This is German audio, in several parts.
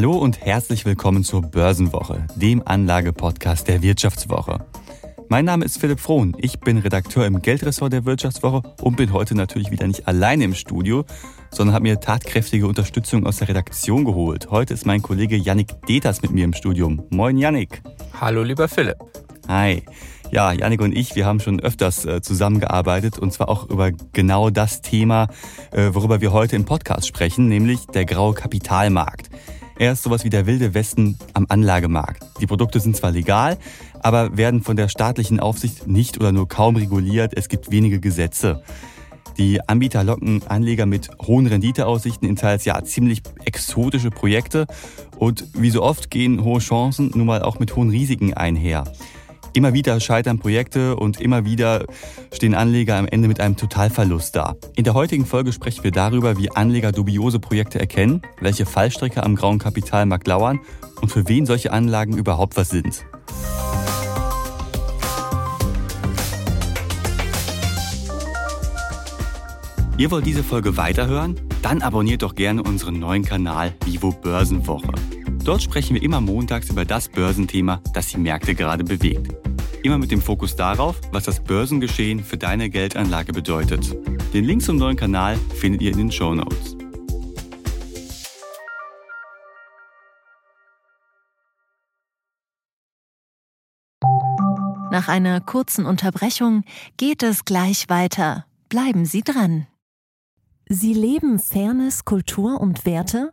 Hallo und herzlich willkommen zur Börsenwoche, dem Anlagepodcast der Wirtschaftswoche. Mein Name ist Philipp Frohn, ich bin Redakteur im Geldressort der Wirtschaftswoche und bin heute natürlich wieder nicht alleine im Studio, sondern habe mir tatkräftige Unterstützung aus der Redaktion geholt. Heute ist mein Kollege Yannick Deters mit mir im Studium. Moin Yannick. Hallo lieber Philipp. Hi. Ja, Janik und ich, wir haben schon öfters äh, zusammengearbeitet und zwar auch über genau das Thema, äh, worüber wir heute im Podcast sprechen, nämlich der graue Kapitalmarkt. Er ist sowas wie der wilde Westen am Anlagemarkt. Die Produkte sind zwar legal, aber werden von der staatlichen Aufsicht nicht oder nur kaum reguliert. Es gibt wenige Gesetze. Die Anbieter locken Anleger mit hohen Renditeaussichten in teils ja ziemlich exotische Projekte und wie so oft gehen hohe Chancen nun mal auch mit hohen Risiken einher. Immer wieder scheitern Projekte und immer wieder stehen Anleger am Ende mit einem Totalverlust da. In der heutigen Folge sprechen wir darüber, wie Anleger dubiose Projekte erkennen, welche Fallstricke am grauen Kapitalmarkt lauern und für wen solche Anlagen überhaupt was sind. Ihr wollt diese Folge weiterhören? Dann abonniert doch gerne unseren neuen Kanal Vivo Börsenwoche. Dort sprechen wir immer montags über das Börsenthema, das die Märkte gerade bewegt. Immer mit dem Fokus darauf, was das Börsengeschehen für deine Geldanlage bedeutet. Den Link zum neuen Kanal findet ihr in den Show Notes. Nach einer kurzen Unterbrechung geht es gleich weiter. Bleiben Sie dran. Sie leben Fairness, Kultur und Werte?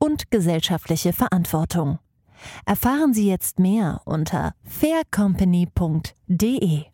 und gesellschaftliche Verantwortung. Erfahren Sie jetzt mehr unter faircompany.de.